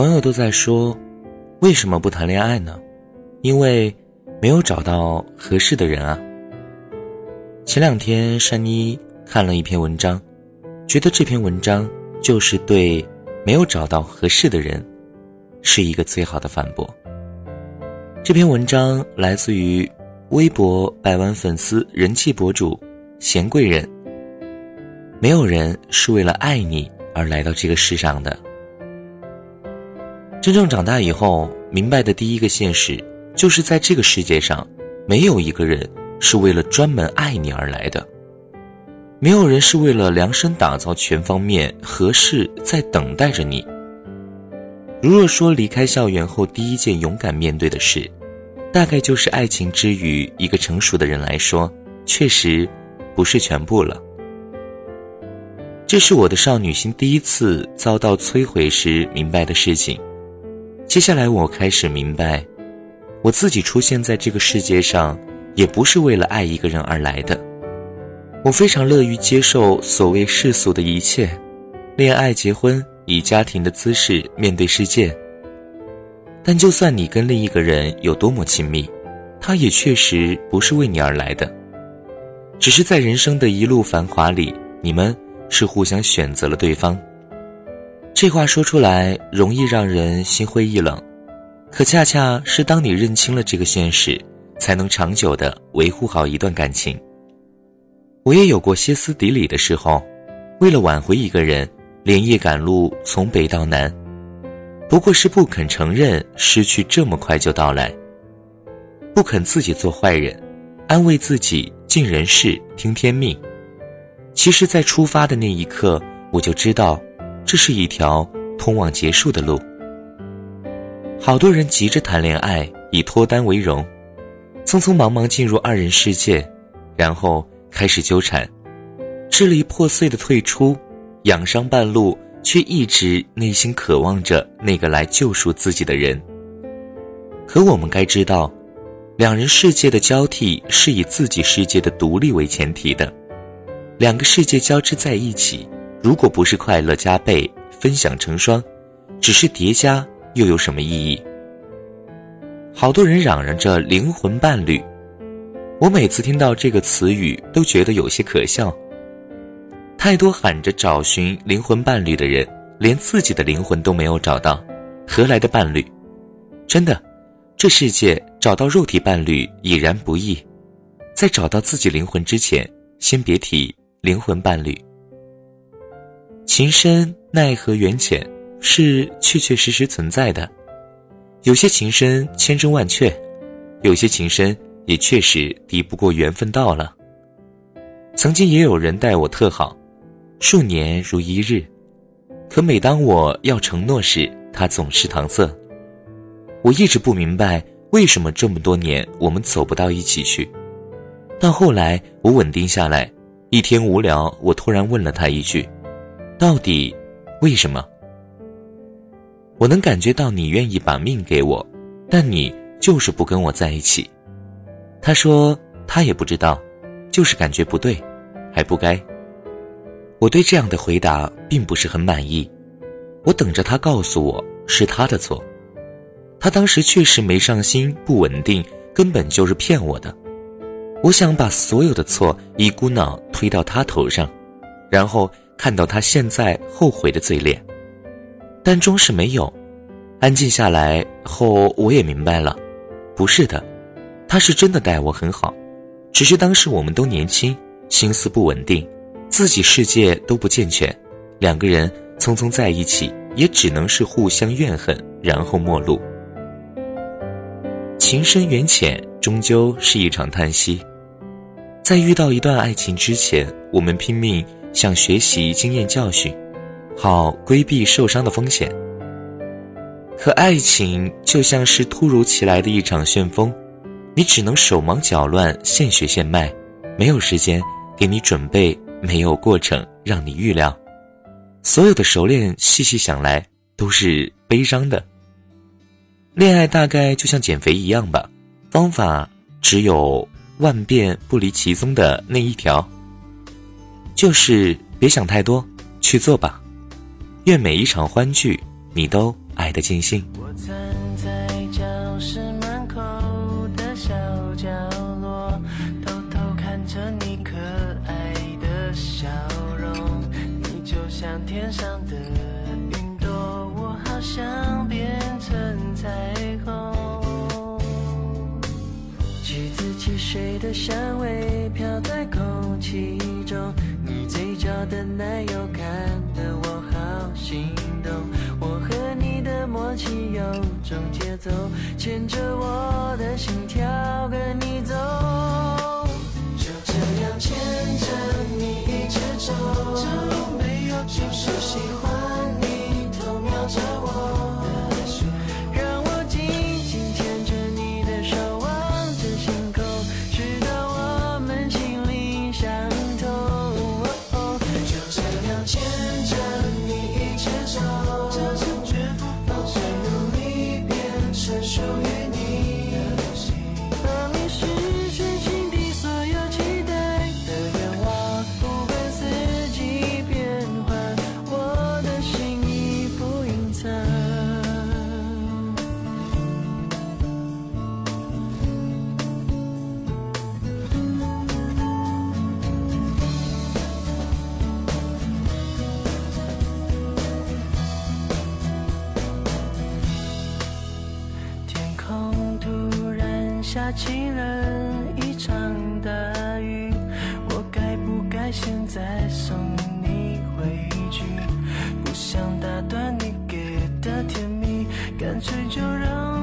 朋友都在说，为什么不谈恋爱呢？因为没有找到合适的人啊。前两天珊妮看了一篇文章，觉得这篇文章就是对没有找到合适的人，是一个最好的反驳。这篇文章来自于微博百万粉丝人气博主贤贵人。没有人是为了爱你而来到这个世上的。真正长大以后，明白的第一个现实，就是在这个世界上，没有一个人是为了专门爱你而来的，没有人是为了量身打造全方面合适在等待着你。如若说离开校园后第一件勇敢面对的事，大概就是爱情之于一个成熟的人来说，确实不是全部了。这是我的少女心第一次遭到摧毁时明白的事情。接下来，我开始明白，我自己出现在这个世界上，也不是为了爱一个人而来的。我非常乐于接受所谓世俗的一切，恋爱、结婚，以家庭的姿势面对世界。但就算你跟另一个人有多么亲密，他也确实不是为你而来的，只是在人生的一路繁华里，你们。是互相选择了对方。这话说出来容易让人心灰意冷，可恰恰是当你认清了这个现实，才能长久的维护好一段感情。我也有过歇斯底里的时候，为了挽回一个人，连夜赶路从北到南，不过是不肯承认失去这么快就到来，不肯自己做坏人，安慰自己尽人事听天命。其实，在出发的那一刻，我就知道，这是一条通往结束的路。好多人急着谈恋爱，以脱单为荣，匆匆忙忙进入二人世界，然后开始纠缠，支离破碎的退出，养伤半路，却一直内心渴望着那个来救赎自己的人。可我们该知道，两人世界的交替是以自己世界的独立为前提的。两个世界交织在一起，如果不是快乐加倍、分享成双，只是叠加，又有什么意义？好多人嚷嚷着灵魂伴侣，我每次听到这个词语都觉得有些可笑。太多喊着找寻灵魂伴侣的人，连自己的灵魂都没有找到，何来的伴侣？真的，这世界找到肉体伴侣已然不易，在找到自己灵魂之前，先别提。灵魂伴侣，情深奈何缘浅是确确实实存在的。有些情深千真万确，有些情深也确实敌不过缘分到了。曾经也有人待我特好，数年如一日，可每当我要承诺时，他总是搪塞。我一直不明白为什么这么多年我们走不到一起去。到后来我稳定下来。一天无聊，我突然问了他一句：“到底为什么？”我能感觉到你愿意把命给我，但你就是不跟我在一起。他说他也不知道，就是感觉不对，还不该。我对这样的回答并不是很满意，我等着他告诉我是他的错。他当时确实没上心，不稳定，根本就是骗我的。我想把所有的错一股脑推到他头上，然后看到他现在后悔的嘴脸，但终是没有。安静下来后，我也明白了，不是的，他是真的待我很好，只是当时我们都年轻，心思不稳定，自己世界都不健全，两个人匆匆在一起，也只能是互相怨恨，然后陌路。情深缘浅，终究是一场叹息。在遇到一段爱情之前，我们拼命想学习经验教训，好规避受伤的风险。可爱情就像是突如其来的一场旋风，你只能手忙脚乱、现学现卖，没有时间给你准备，没有过程让你预料。所有的熟练，细细想来都是悲伤的。恋爱大概就像减肥一样吧，方法只有。万变不离其宗的那一条，就是别想太多，去做吧。愿每一场欢聚，你都爱。得尽兴。我站在教室门口的小角落，偷偷看着你可爱的笑容。你就像天上的水的香味飘在空气中，你嘴角的奶油看得我好心动。我和你的默契有种节奏，牵着我的心跳跟你走，下起了一场大雨，我该不该现在送你回去？不想打断你给的甜蜜，干脆就让